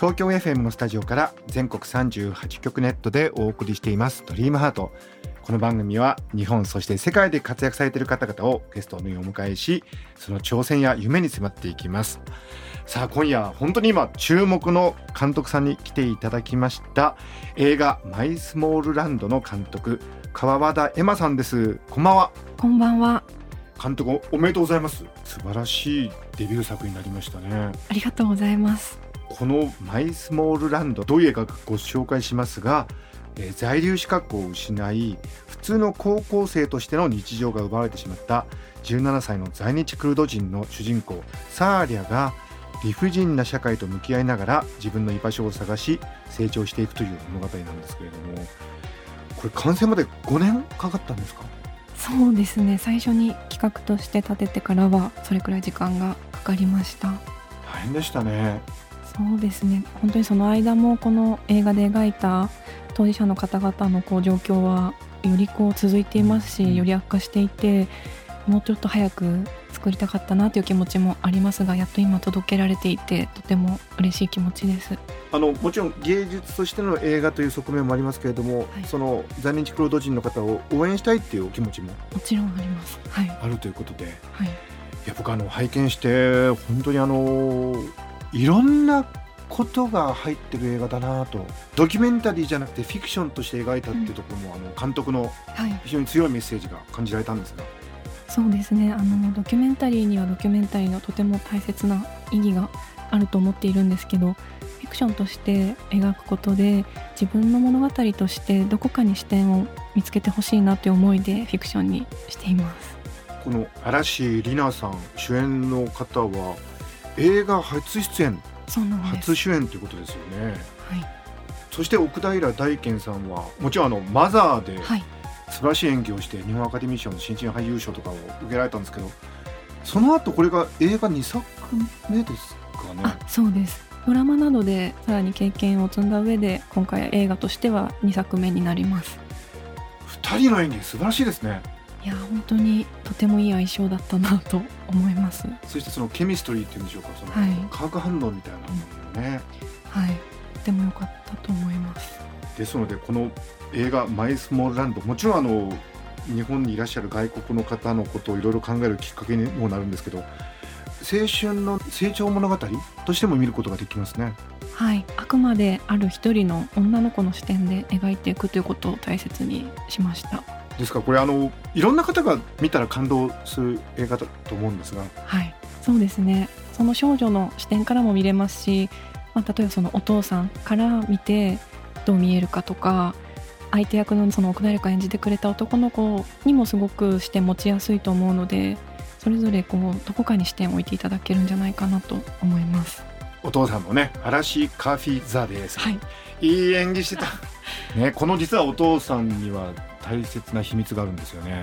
東京 FM のスタジオから全国38局ネットでお送りしています。ドリームハート。この番組は日本そして世界で活躍されている方々をゲストにお迎えしその挑戦や夢に迫っていきます。さあ今夜本当に今注目の監督さんに来ていただきました。映画マイスモールランドの監督川和田恵馬さんです。こんばんは。こんばんは。監督おめでとうございます。素晴らしいデビュー作になりましたね。ありがとうございます。このマイスモールランドどういう映画かご紹介しますが、えー在留資格を失い普通の高校生としての日常が奪われてしまった17歳の在日クルド人の主人公サーリャが理不尽な社会と向き合いながら自分の居場所を探し成長していくという物語なんですけれどもこれ完成まで5年かかったんですか？そうですね。最初に企画として立ててからはそれくらい時間がかかりました。大変でしたねそうですね。本当にその間もこの映画で描いた当事者の方々のこう状況はよりこう続いていますし、うんより悪化していて、もうちょっと早く作りたかったなという気持ちもありますが、やっと今届けられていてとても嬉しい気持ちです。あのもちろん芸術としての映画という側面もありますけれども、はいその在日クルド人の方を応援したいっていうお気持ちももちろんあります。はいあるということでいはい。や僕あの拝見して本当にあのいろんなことが入ってる映画だなと。ドキュメンタリーじゃなくてフィクションとして描いたっていうところも、あの監督のはい。非常に強いメッセージが感じられたんですがそうですね。あのドキュメンタリーにはドキュメンタリーのとても大切な意義があると思っているんですけどフィクションとして描くことで自分の物語としてどこかに視点を見つけてほしいなという思いでフィクションにしています。この嵐里奈さん主演の方は映画初出演。初主演ということですよね。はい、そして奥平大賢さんはもちろんあのマザーではい、素晴らしい演技をして日本アカデミー賞の新人俳優賞とかを受けられたんですけどその後これが映画2作目ですかね？あそうです。ドラマなどでさらに経験を積んだ上で今回映画としては2作目になります。2人の演技素晴らしいですねいや本当にとてもいい相性だったなと思います。そしてそのケミストリーっていうんでしょうかそのはい。化学反応みたいなものね、はい。とても良かったと思います。ですのでこの映画「マイスモールランド」もちろんあの日本にいらっしゃる外国の方のことをいろいろ考えるきっかけにもなるんですけど青春の成長物語としても見ることができますね。はい、あくまである一人の女の子の視点で描いていくということを大切にしました。ですか？らこれあのいろんな方が見たら感動する映画だと思うんですが。はい、そうですね。その少女の視点からも見れますし、まあ、例えばそのお父さんから見てどう見えるかとか、相手役のその奥平が演じてくれた男の子にもすごく視点持ちやすいと思うので、それぞれこうどこかに視点を置いていただけるんじゃないかなと思います。お父さんもね嵐カーフィーザです、はい、いい演技してた、ね、この実はお父さんには大切な秘密があるんですよね。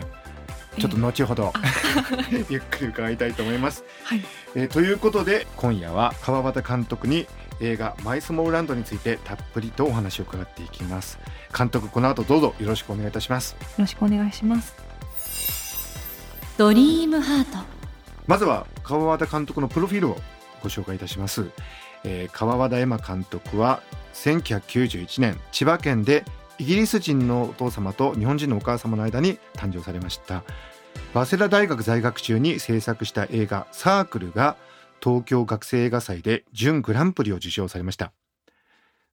ちょっと後ほどあ。ゆっくり伺いたいと思います、はい、えーということで今夜は川端監督に映画「マイスモールランド」についてたっぷりとお話を伺っていきます。監督この後どうぞよろしくお願いいたします。よろしくお願いします。ドリームハート。まずは川端監督のプロフィールをご紹介いたします、えー川端恵馬監督は1991年千葉県でイギリス人のお父様と日本人のお母様の間に誕生されました。早稲田大学在学中に制作した映画「サークル」が東京学生映画祭で準グランプリを受賞されました。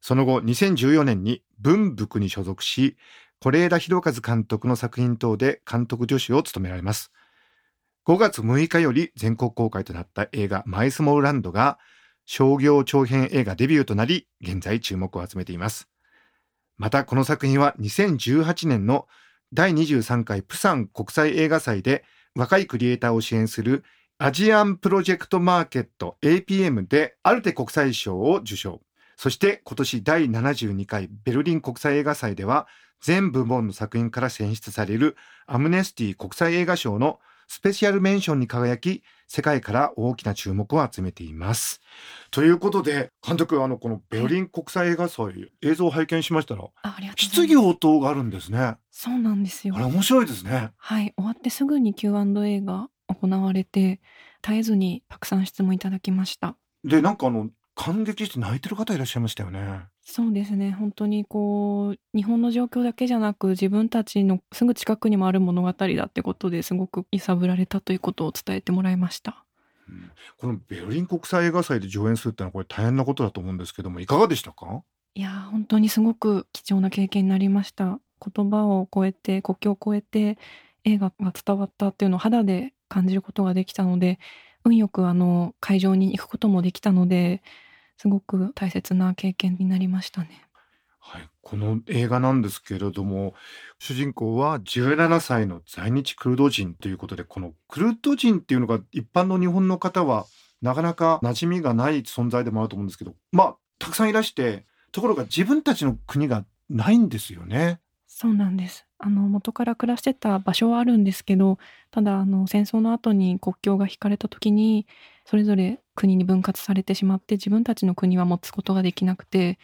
その後2014年に文福に所属し是枝裕和監督の作品等で監督助手を務められます。5月6日より全国公開となった映画マイスモールランドが商業長編映画デビューとなり現在注目を集めています。またこの作品は2018年の第23回プサン国際映画祭で若いクリエイターを支援するアジアンプロジェクトマーケット APM でアルテ国際賞を受賞。そして今年第72回ベルリン国際映画祭では全部門の作品から選出されるアムネスティ国際映画賞のスペシャルメンションに輝き世界から大きな注目を集めています。ということで監督あのこのベルリン国際映画祭、映像を拝見しましたら質疑応答があるんですね。あそうなんですよれ面白いですね。はい終わってすぐに Q&A が行われて絶えずにたくさん質問いただきましたでなんかあの感激して泣いてる方いらっしゃいましたよね。そうですね。本当にこう日本の状況だけじゃなく自分たちのすぐ近くにもある物語だってことですごく揺さぶられたということを伝えてもらいました。うん。このベルリン国際映画祭で上演するってのはこれ大変なことだと思うんですけどもいかがでしたか？いやー本当にすごく貴重な経験になりました。言葉を超えて国境を越えて映画が伝わったっていうのを肌で感じることができたので運よくあの会場に行くこともできたのですごく大切な経験になりましたね。はい、この映画なんですけれども主人公は17歳の在日クルド人ということでこのクルド人っていうのが一般の日本の方はなかなか馴染みがない存在でもあると思うんですけどまあたくさんいらしてところが自分たちの国がないんですよね。そうなんです。あの元から暮らしてた場所はあるんですけどただあの戦争の後に国境が引かれた時にそれぞれ国に分割されてしまって自分たちの国は持つことができなくて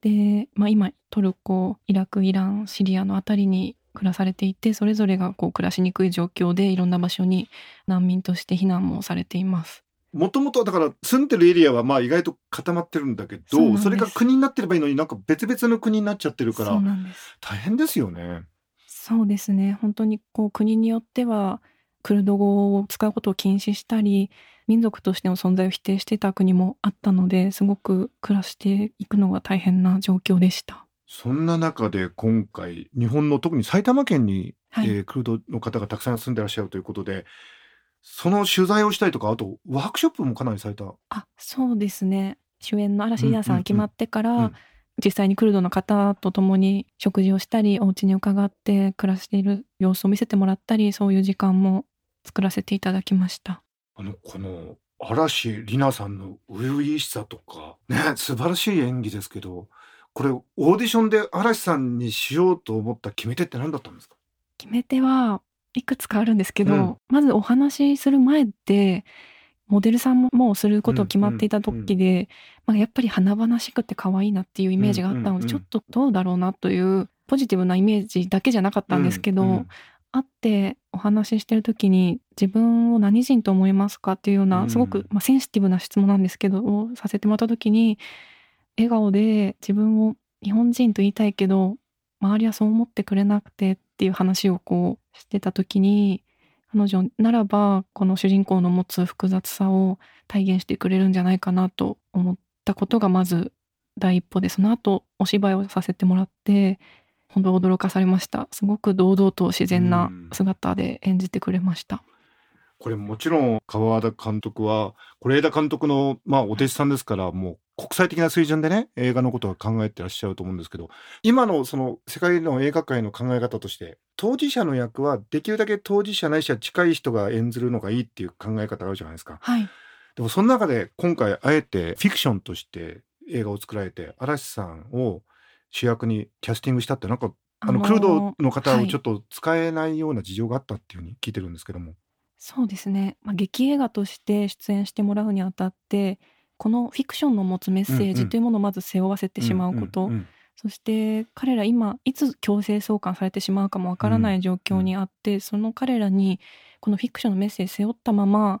で、まあ、今トルコイラクイランシリアのあたりに暮らされていてそれぞれがこう暮らしにくい状況でいろんな場所に難民として避難もされています。もともとだから住んでるエリアはまあ意外と固まってるんだけどそれが国になってればいいのになんか別々の国になっちゃってるから大変ですよね。そうですね本当にこう国によってはクルド語を使うことを禁止したり民族としての存在を否定してた国もあったのですごく暮らしていくのが大変な状況でした。そんな中で今回日本の特に埼玉県に、はい、えークルドの方がたくさん住んでらっしゃるということでその取材をしたりとかあとワークショップもかなりされた？あそうですね主演の嵐リナさうんうんうんん決まってから、うん実際にクルドの方と共に食事をしたりお家に伺って暮らしている様子を見せてもらったりそういう時間も作らせていただきました。あのこの嵐里奈さんの初々しさとかね素晴らしい演技ですけどこれオーディションで嵐さんにしようと思った決め手って何だったんですか？決め手はいくつかあるんですけど、うん。まずお話しする前ってモデルさんももうすることを決まっていた時で、まあ、やっぱり華々しくて可愛いなっていうイメージがあったので、うんうんうんちょっとどうだろうなというポジティブなイメージだけじゃなかったんですけど、うんうん。会ってお話ししてる時に自分を何人と思いますかっていうよううなん。すごく、まあ、センシティブな質問なんですけどをさせてもらった時に笑顔で自分を日本人と言いたいけど周りはそう思ってくれなくてっていう話をこうしてた時に彼女ならばこの主人公の持つ複雑さを体現してくれるんじゃないかなと思ったことがまず第一歩でその後お芝居をさせてもらって本当驚かされました。すごく堂々と自然な姿で演じてくれました、これもちろん川田監督は是枝監督の、まあ、お弟子さんですからもう国際的な水準でね映画のことは考えてらっしゃると思うんですけど今のその世界の映画界の考え方として当事者の役はできるだけ当事者ないしは近い人が演ずるのがいいっていう考え方があるじゃないですか。はいでもその中で今回あえてフィクションとして映画を作られて嵐さんを主役にキャスティングしたってなんかあのクルドの方をちょっと使えないような事情があったっていうふうに聞いてるんですけども。そうですね、まあ、劇映画として出演してもらうにあたってこのフィクションの持つメッセーうんうん。ジというものをまず背負わせてしまうこと、んんん。そして彼ら今いつ強制送還されてしまうかもわからない状況にあって、その彼らにこのフィクションのメッセージ背負ったまま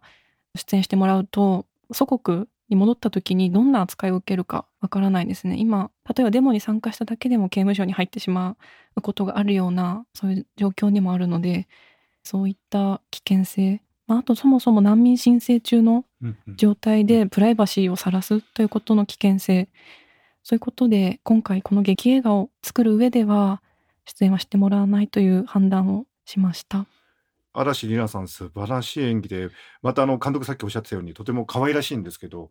出演してもらうと祖国に戻った時にどんな扱いを受けるかわからないですね。今例えばデモに参加しただけでも刑務所に入ってしまうことがあるようなそういう状況にもあるのでそういった危険性、まあ、あとそもそも難民申請中の状態でプライバシーを晒すということの危険性。そういうことで今回この劇映画を作る上では出演はしてもらわないという判断をしました。嵐里奈さん素晴らしい演技でまたあの監督さっきおっしゃってたようにとても可愛らしいんですけど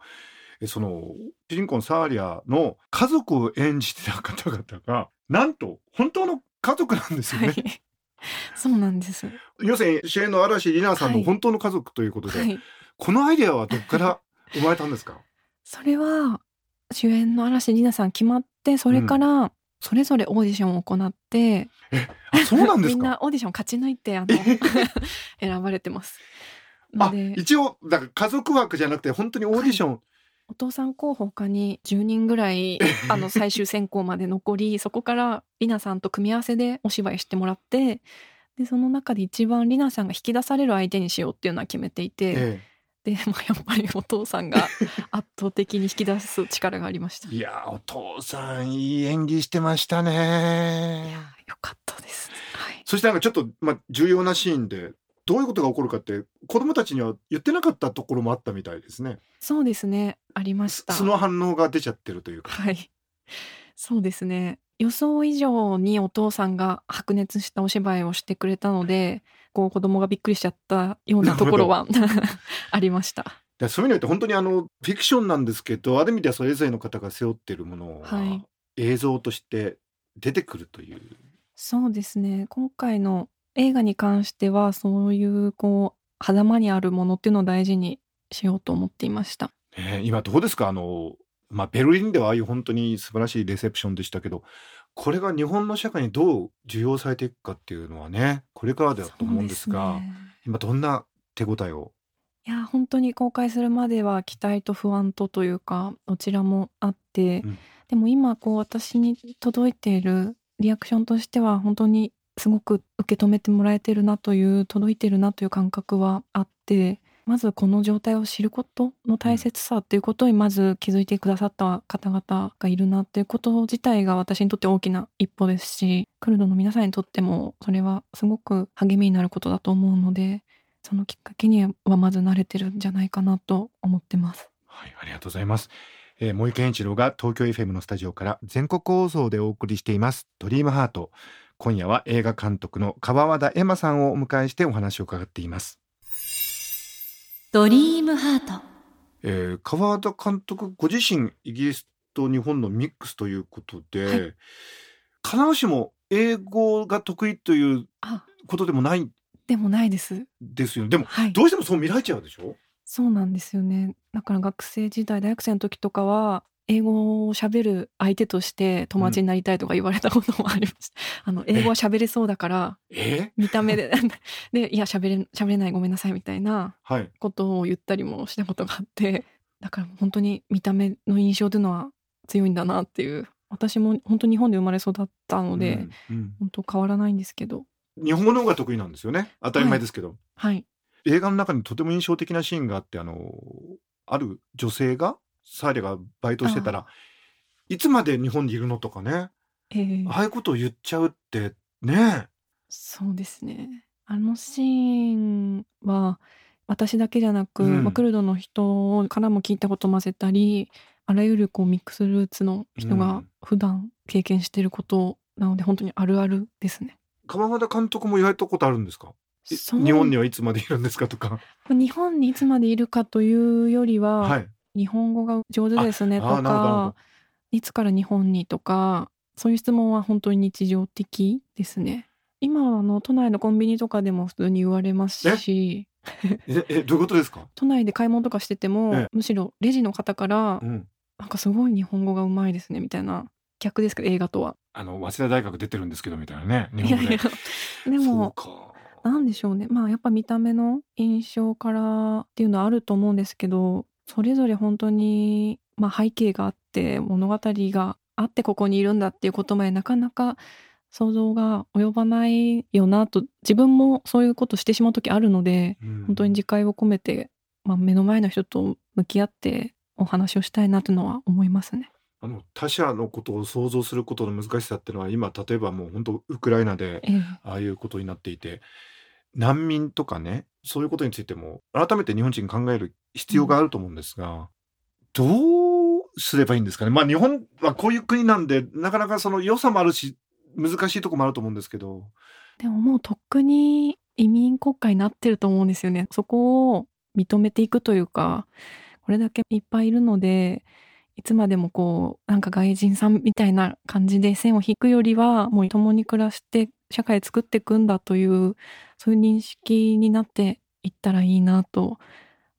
えその主人公のサーリアの家族を演じてた方々がなんと本当の家族なんですよね。はい そうなんです。要するに主演の嵐里奈さんのはい。本当の家族ということで、はい。このアイデアはどこから生まれたんですか？それは主演の嵐里奈さん決まってそれからそれぞれオーディションを行って、あそうなんです みんかなオーディション勝ち抜いてあのえ選ばれてます。あ一応だから家族枠じゃなくて本当にオーディション、お父さん候補他に10人ぐらい あの最終選考まで残りそこからりなさんと組み合わせでお芝居してもらってでその中で一番りなさんが引き出される相手にしようっていうのは決めていて、えで、まあ、やっぱりお父さんが 圧倒的に引き出す力がありました。えいやお父さんいい演技してましたいねやよかったです。はい。そしてなんかちょっと、まあ、重要なシーンでどういうことが起こるかって子供たちには言ってなかったところもあったみたいですね。そうですね。ありました。その反応が出ちゃってるというか。はい。そうですね。予想以上にお父さんが白熱したお芝居をしてくれたので、こう子供がびっくりしちゃったようなところは ありました。でそういうのって本当にあのフィクションなんですけどある意味ではそれぞれの方が背負っているものがはい映像として出てくるという。そうですね。今回の映画に関しては、そういうこう、狭間にあるものっていうのを大事にしようと思っていました。ねえ今どうですか？あの、まあ、ベルリンではああいう本当に素晴らしいレセプションでしたけどこれが日本の社会にどう受容されていくかっていうのはねこれからだと思うんですがね。今どんな手応えを？いや本当に公開するまでは期待と不安とというかどちらもあって、うん。でも今こう私に届いているリアクションとしては本当にすごく受け止めてもらえてるなという届いてるなという感覚はあってまずこの状態を知ることの大切さっていうことにまず気づいてくださった方々がいるなっていうこと自体が私にとって大きな一歩ですしクルドの皆さんにとってもそれはすごく励みになることだと思うのでそのきっかけにはまず慣れてるんじゃないかなと思ってます。はい、ありがとうございます。えー、森健一郎が東京 FM のスタジオから全国放送でお送りしていますドリームハート。今夜は映画監督の川和田恵馬さんをお迎えしてお話を伺っています。ドリームハートえー、川和田監督ご自身イギリスと日本のミックスということで、はい必ずしも英語が得意というあことでもないんでもないです。ですよ。でもはいどうしてもそう見られちゃうでしょ？そうなんですよね。だから学生時代大学生の時とかは英語を喋る相手として友達になりたいとか言われたこともありました。あの英語は喋れそうだから え？見た目で でいや喋れ喋れないごめんなさいみたいなはい。ことを言ったりもしたことがあってだから本当に見た目の印象というのは強いんだなっていう私も本当日本で生まれ育ったので、うんうん本当変わらないんですけど日本語の方が得意なんですよね？当たり前ですけど。はい映画の中にとても印象的なシーンがあってあのある女性がサーレがバイトしてたらいつまで日本にいるのとかね。えーああいうことを言っちゃうってねそうですね。あのシーンは私だけじゃなく、うん。まあクルドの人からも聞いたこと混ぜたりあらゆるこうミックスルーツの人がうん。普段経験していることなので本当にあるあるですね。川和田監督も言われたことあるんですか？日本にはいつまでいるんですかとか。日本にいつまでいるかというよりは、はい日本語が上手ですねとかいつから日本にとかそういう質問は本当に日常的ですね。今はあの都内のコンビニとかでも普通に言われますし。ええどういうことですか、都内で買い物とかしてても、ええ。むしろレジの方から、うん、なんかすごい日本語がうまいですねみたいな逆ですけど映画とは。あの早稲田大学出てるんですけどみたいなね日いや本語で。いやでもそうか。なんでしょうね。まあやっぱ見た目の印象からっていうのはあると思うんですけどそれぞれ本当に、まあ、背景があって物語があってここにいるんだっていうことまでなかなか想像が及ばないよなと自分もそういうことしてしまう時あるのでうん本当に自戒を込めて、まあ、目の前の人と向き合ってお話をしたいなというのは思いますね。あの他者のことを想像することの難しさっていうのは今例えばもう本当ウクライナでええああいうことになっていて難民とかねそういうことについても改めて日本人考える必要があると思うんですが、どうすればいいんですかねまあ日本はこういう国なんでなかなかその良さもあるし難しいとこもあると思うんですけどでももうとっくに移民国家になってると思うんですよね。そこを認めていくというか、これだけいっぱいいるので、いつまでもこう、なんか外人さんみたいな感じで線を引くよりは、もう共に暮らして社会作っていくんだという、そういう認識になっていったらいいなと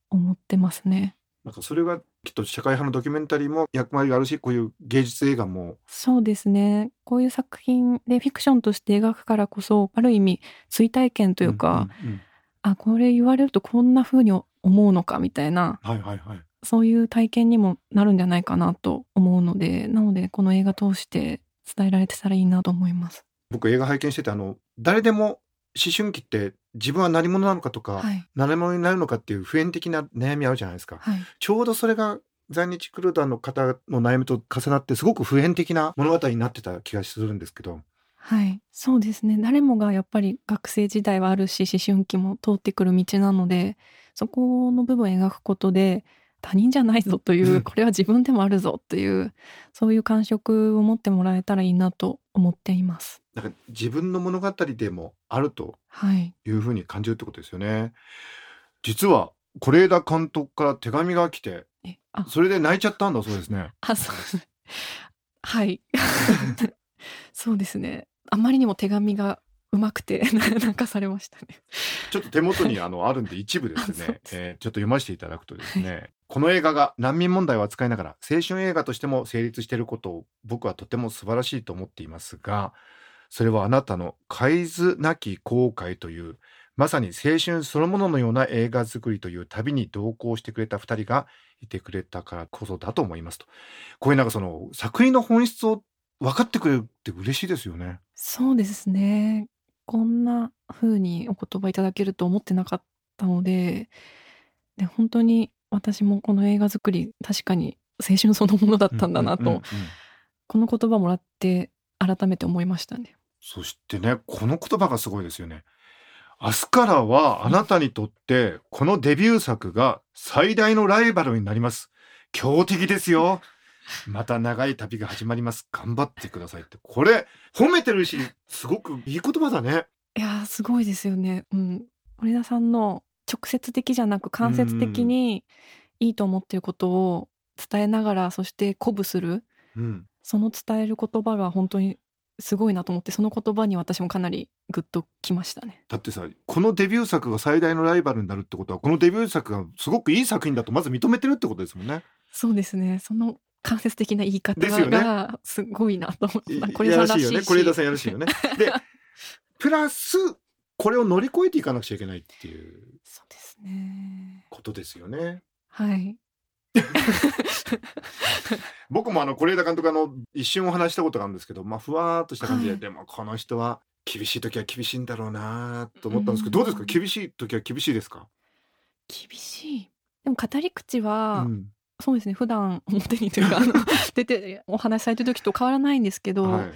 思ってますね。なんかそれがきっと社会派のドキュメンタリーも役割があるしこういう芸術映画もそうですねこういう作品でフィクションとして描くからこそある意味追体験というか、んんんあこれ言われるとこんな風に思うのかみたいなはいはいはいそういう体験にもなるんじゃないかなと思うのでなのでこの映画通して伝えられてたらいいなと思います。僕映画拝見しててあの誰でも思春期って自分は何者なのかとか、はい、何者になるのかっていう普遍的な悩みあるじゃないですか、はい、ちょうどそれが在日クルーダーの方の悩みと重なってすごく普遍的な物語になってた気がするんですけど。はい、そうですね。誰もがやっぱり学生時代はあるし思春期も通ってくる道なのでそこの部分を描くことで他人じゃないぞという、うん。これは自分でもあるぞというそういう感触を持ってもらえたらいいなと思っています。なんか自分の物語でもあるとはい、いうふうに感じるってことですよね。実は是枝監督から手紙が来てそれで泣いちゃったんだそうですね。あそう。はい。そうですね。あまりにも手紙がうまくて 泣かされましたね。ちょっと手元にあのあるんで一部ですね えーちょっと読ませていただくとですね、この映画が難民問題を扱いながら青春映画としても成立していることを僕はとても素晴らしいと思っていますがそれはあなたの海図なき後悔というまさに青春そのもののような映画作りという旅に同行してくれた2人がいてくれたからこそだと思いますとこういうなんかその作品の本質を分かってくれるって嬉しいですよね。そうですね。こんな風にお言葉いただけると思ってなかったので、で本当に私もこの映画作り確かに青春そのものだったんだなと、うんうんうんうんこの言葉もらって改めて思いましたね。そしてね、この言葉がすごいですよね。明日からはあなたにとってこのデビュー作が最大のライバルになります。強敵ですよ。また長い旅が始まります。頑張ってくださいって。これ、褒めてるし、すごくいい言葉だね。いやーすごいですよね。うん。森田さんの直接的じゃなく間接的にいいと思っていることを伝えながらそして鼓舞するうん。その伝える言葉が本当にすごいなと思ってその言葉に私もかなりグッときましたね。だってさ、このデビュー作が最大のライバルになるってことは、このデビュー作がすごくいい作品だとまず認めてるってことですもんね。そうですね。その間接的な言い方がすごいなと思いった。これ。やらしいよね。これ枝さんやらしいよね。で、プラス、これを乗り越えていかなくちゃいけないっていう そうですね。ことですよね。はい。僕もあの是枝監督あの一瞬お話ししたことがあるんですけど、まあ、ふわーっとした感じで、はいでもこの人は厳しい時は厳しいんだろうなと思ったんですけど、うんどうですか？厳しい時は厳しいですか、厳しい。でも語り口は、うんそうですね。普段表にというかあの 出てお話しされてる時と変わらないんですけど、はい、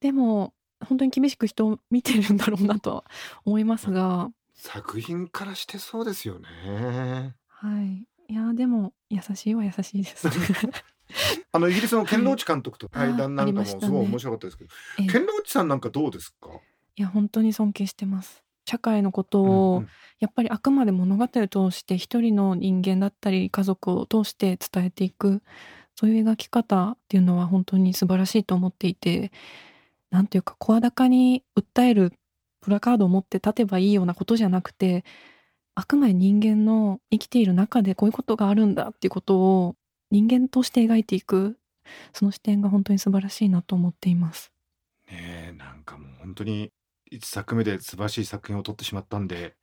でも本当に厳しく人を見てるんだろうなとは思いますが、作品からしてそうですよね。はい。いやでも優しいは優しいです。あのイギリスのケンローチ監督と対談なんかもすごい面白かったですけど、ええケンローチさんなんかどうですか、いや本当に尊敬してます。社会のことうんを、うんやっぱりあくまで物語を通して一人の人間だったり家族を通して伝えていくそういう描き方っていうのは本当に素晴らしいと思っていてなんていうか声高に訴えるプラカードを持って立てばいいようなことじゃなくてあくまで人間の生きている中でこういうことがあるんだっていうことを人間として描いていくその視点が本当に素晴らしいなと思っています。ねえなんかもう本当に一作目で素晴らしい作品を撮ってしまったんで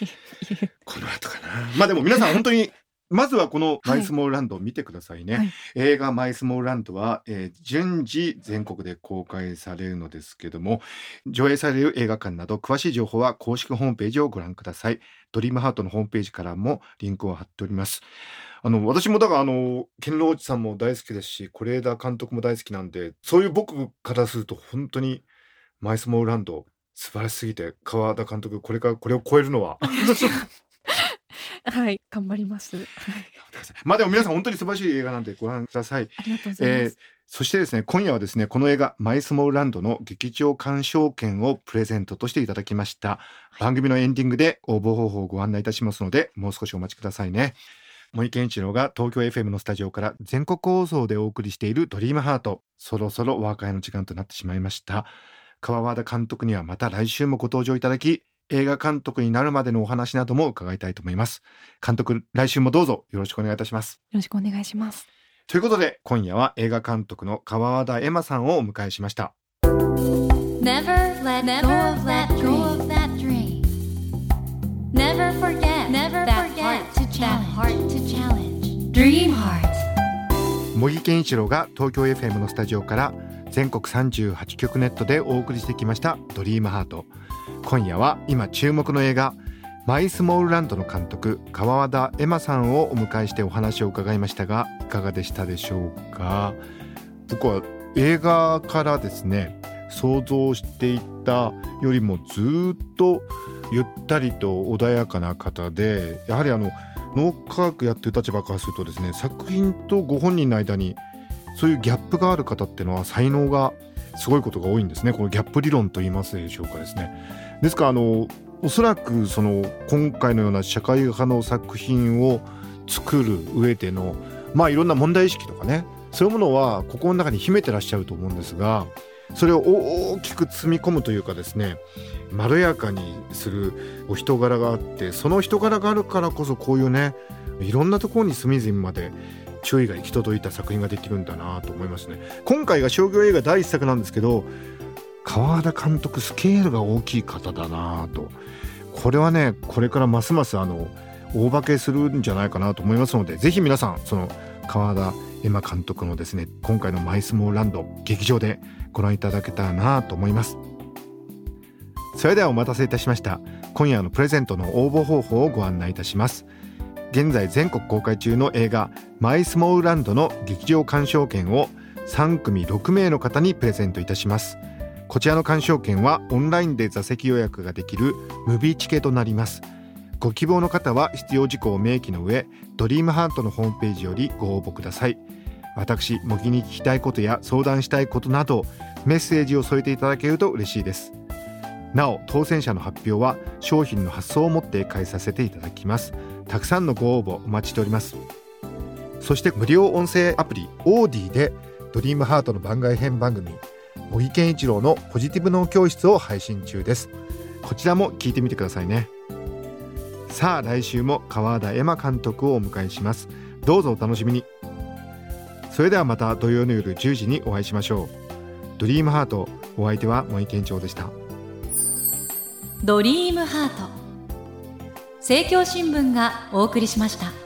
この後かな。まあでも皆さん本当に まずはこの「マイスモールランド」を見てくださいね、はい。映画「マイスモールランドは」えー順次全国で公開されるのですけども上映される映画館など詳しい情報は公式ホームページをご覧ください。ドリームハートのホームページからもリンクを貼っております。あの私もだからあのケンローチさんも大好きですし是枝監督も大好きなんでそういう僕からすると本当に「マイスモールランド」素晴らしすぎて川田監督これからこれを超えるのは。はい頑張ります。はい。まあでも皆さん本当に素晴らしい映画なんでご覧ください。ありがとうございます。えーそしてですね今夜はですねこの映画「マイスモールランド」の劇場鑑賞券をプレゼントとしていただきました、番組のエンディングで応募方法をご案内いたしますのでもう少しお待ちくださいね。森健一郎が東京 FM のスタジオから全国放送でお送りしている「ドリームハート。そろそろお別れの時間となってしまいました川和田監督にはまた来週もご登場いただき映画監督になるまでのお話なども伺いたいと思います。監督来週もどうぞ。よろしくお願いいたします。よろしくお願いします。ということで今夜は映画監督の川和田エマさんをお迎えしました。Never let go of that dream. Never forget Never heart to challenge. Dream heart. 茂木健一郎が東京 FM のスタジオから全国38局ネットでお送りしてきました「ドリームハート。今夜は今注目の映画「マイスモールランド」の監督川和田エマさんをお迎えしてお話を伺いましたがいかがでしたでしょうか？僕は映画からですね想像していたよりもずっとゆったりと穏やかな方でやはりあの脳科学やってる立場からするとですね作品とご本人の間にそういうギャップがある方っていうのは才能がすごいことが多いんですね。このギャップ理論と言いますでしょうかですね。ですからあのおそらくその今回のような社会派の作品を作る上でのまあいろんな問題意識とかね。そういうものは心の中に秘めてらっしゃると思うんですがそれを大きく積み込むというかですねまろやかにするお人柄があってその人柄があるからこそこういうねいろんなところに隅々まで注意が行き届いた作品ができるんだなと思いますね。今回が商業映画第一作なんですけど川田監督スケールが大きい方だなと。これはねこれからますますあの大化けするんじゃないかなと思いますのでぜひ皆さんその川田エマ監督のですね今回の「マイスモーランド」劇場でご覧いただけたらなと思います。それではお待たせいたしました。今夜のプレゼントの応募方法をご案内いたします。現在全国公開中の映画「マイスモールランド」の劇場鑑賞券を3組6名の方にプレゼントいたします。こちらの鑑賞券はオンラインで座席予約ができるムビーチケとなります。ご希望の方は必要事項を明記の上ドリームハートのホームページよりご応募ください。私模擬に聞きたいことや相談したいことなどメッセージを添えていただけると嬉しいです。なお当選者の発表は商品の発送をもって返させていただきます。たくさんのご応募お待ちしております。そして無料音声アプリオーディでドリームハートの番外編番組茂木健一郎のポジティブ脳教室を配信中です。こちらも聞いてみてくださいね。さあ来週も川田エマ監督をお迎えします。どうぞお楽しみに。それではまた土曜の夜10時にお会いしましょう。ドリームハートお相手は茂木健一郎でした。ドリームハート。政教新聞がお送りしました。